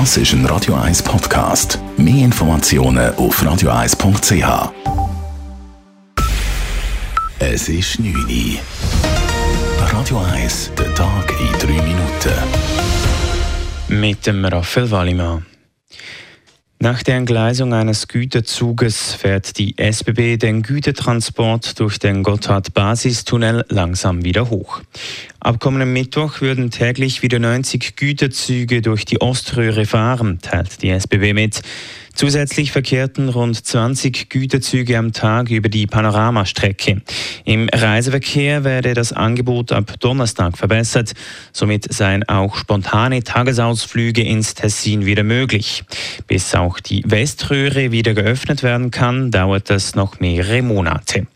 Das ist ein Radio 1 Podcast. Mehr Informationen auf radio1.ch. Es ist 9 Uhr. Radio 1, der Tag in 3 Minuten. Mit dem Raphael Wallimann. Nach der Entgleisung eines Güterzuges fährt die SBB den Gütertransport durch den Gotthard-Basistunnel langsam wieder hoch. Ab kommenden Mittwoch würden täglich wieder 90 Güterzüge durch die Oströhre fahren, teilt die SBB mit. Zusätzlich verkehrten rund 20 Güterzüge am Tag über die Panoramastrecke. Im Reiseverkehr werde das Angebot ab Donnerstag verbessert. Somit seien auch spontane Tagesausflüge ins Tessin wieder möglich. Bis auch die Weströhre wieder geöffnet werden kann, dauert das noch mehrere Monate.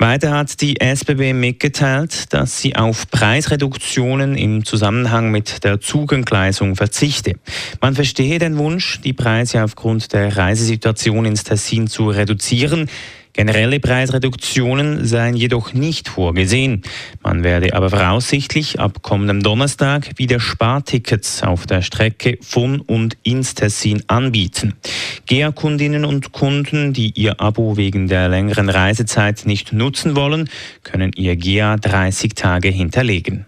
Weiter hat die SBB mitgeteilt, dass sie auf Preisreduktionen im Zusammenhang mit der Zugentgleisung verzichte. Man verstehe den Wunsch, die Preise aufgrund der Reisesituation ins Tessin zu reduzieren. Generelle Preisreduktionen seien jedoch nicht vorgesehen. Man werde aber voraussichtlich ab kommendem Donnerstag wieder Spartickets auf der Strecke von und ins Tessin anbieten. GEA-Kundinnen und Kunden, die ihr Abo wegen der längeren Reisezeit nicht nutzen wollen, können ihr GEA 30 Tage hinterlegen.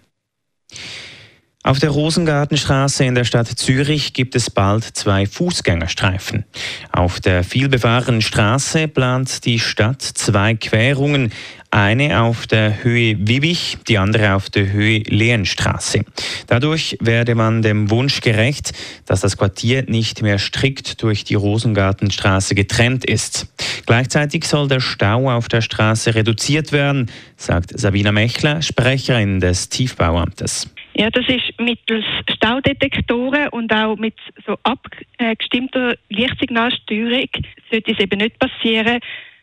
Auf der Rosengartenstraße in der Stadt Zürich gibt es bald zwei Fußgängerstreifen. Auf der vielbefahrenen Straße plant die Stadt zwei Querungen, eine auf der Höhe Wibich, die andere auf der Höhe Lehenstraße. Dadurch werde man dem Wunsch gerecht, dass das Quartier nicht mehr strikt durch die Rosengartenstraße getrennt ist. Gleichzeitig soll der Stau auf der Straße reduziert werden, sagt Sabina Mechler, Sprecherin des Tiefbauamtes. Ja, das ist mittels Staudetektoren und auch mit so abgestimmter Lichtsignalsteuerung sollte es eben nicht passieren,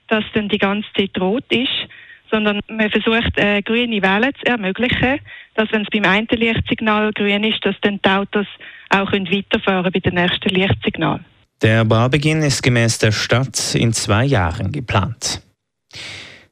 dass dann die ganze Zeit rot ist, sondern man versucht, äh, grüne Wellen zu ermöglichen, dass wenn es beim einen Lichtsignal grün ist, dass dann die Autos auch weiterfahren bei dem nächsten Lichtsignal. Der Baubeginn ist gemäß der Stadt in zwei Jahren geplant.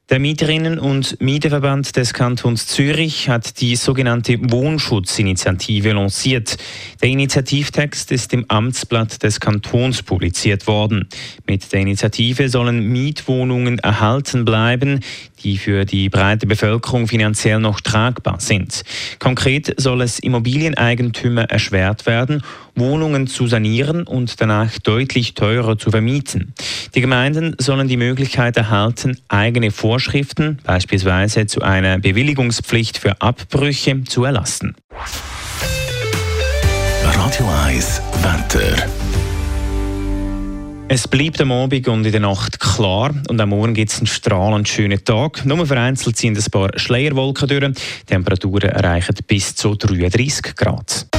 Der Mieterinnen- und Mieterverband des Kantons Zürich hat die sogenannte Wohnschutzinitiative lanciert. Der Initiativtext ist im Amtsblatt des Kantons publiziert worden. Mit der Initiative sollen Mietwohnungen erhalten bleiben, die für die breite Bevölkerung finanziell noch tragbar sind. Konkret soll es Immobilieneigentümer erschwert werden, Wohnungen zu sanieren und danach deutlich teurer zu vermieten. Die Gemeinden sollen die Möglichkeit erhalten, eigene Vorschriften, beispielsweise zu einer Bewilligungspflicht für Abbrüche, zu erlassen. Radio 1 Wetter. Es bleibt am Abend und in der Nacht klar und am Morgen gibt es einen strahlend schönen Tag. Nur vereinzelt ziehen ein paar Schleierwolken durch. Die Temperaturen erreichen bis zu 33 Grad.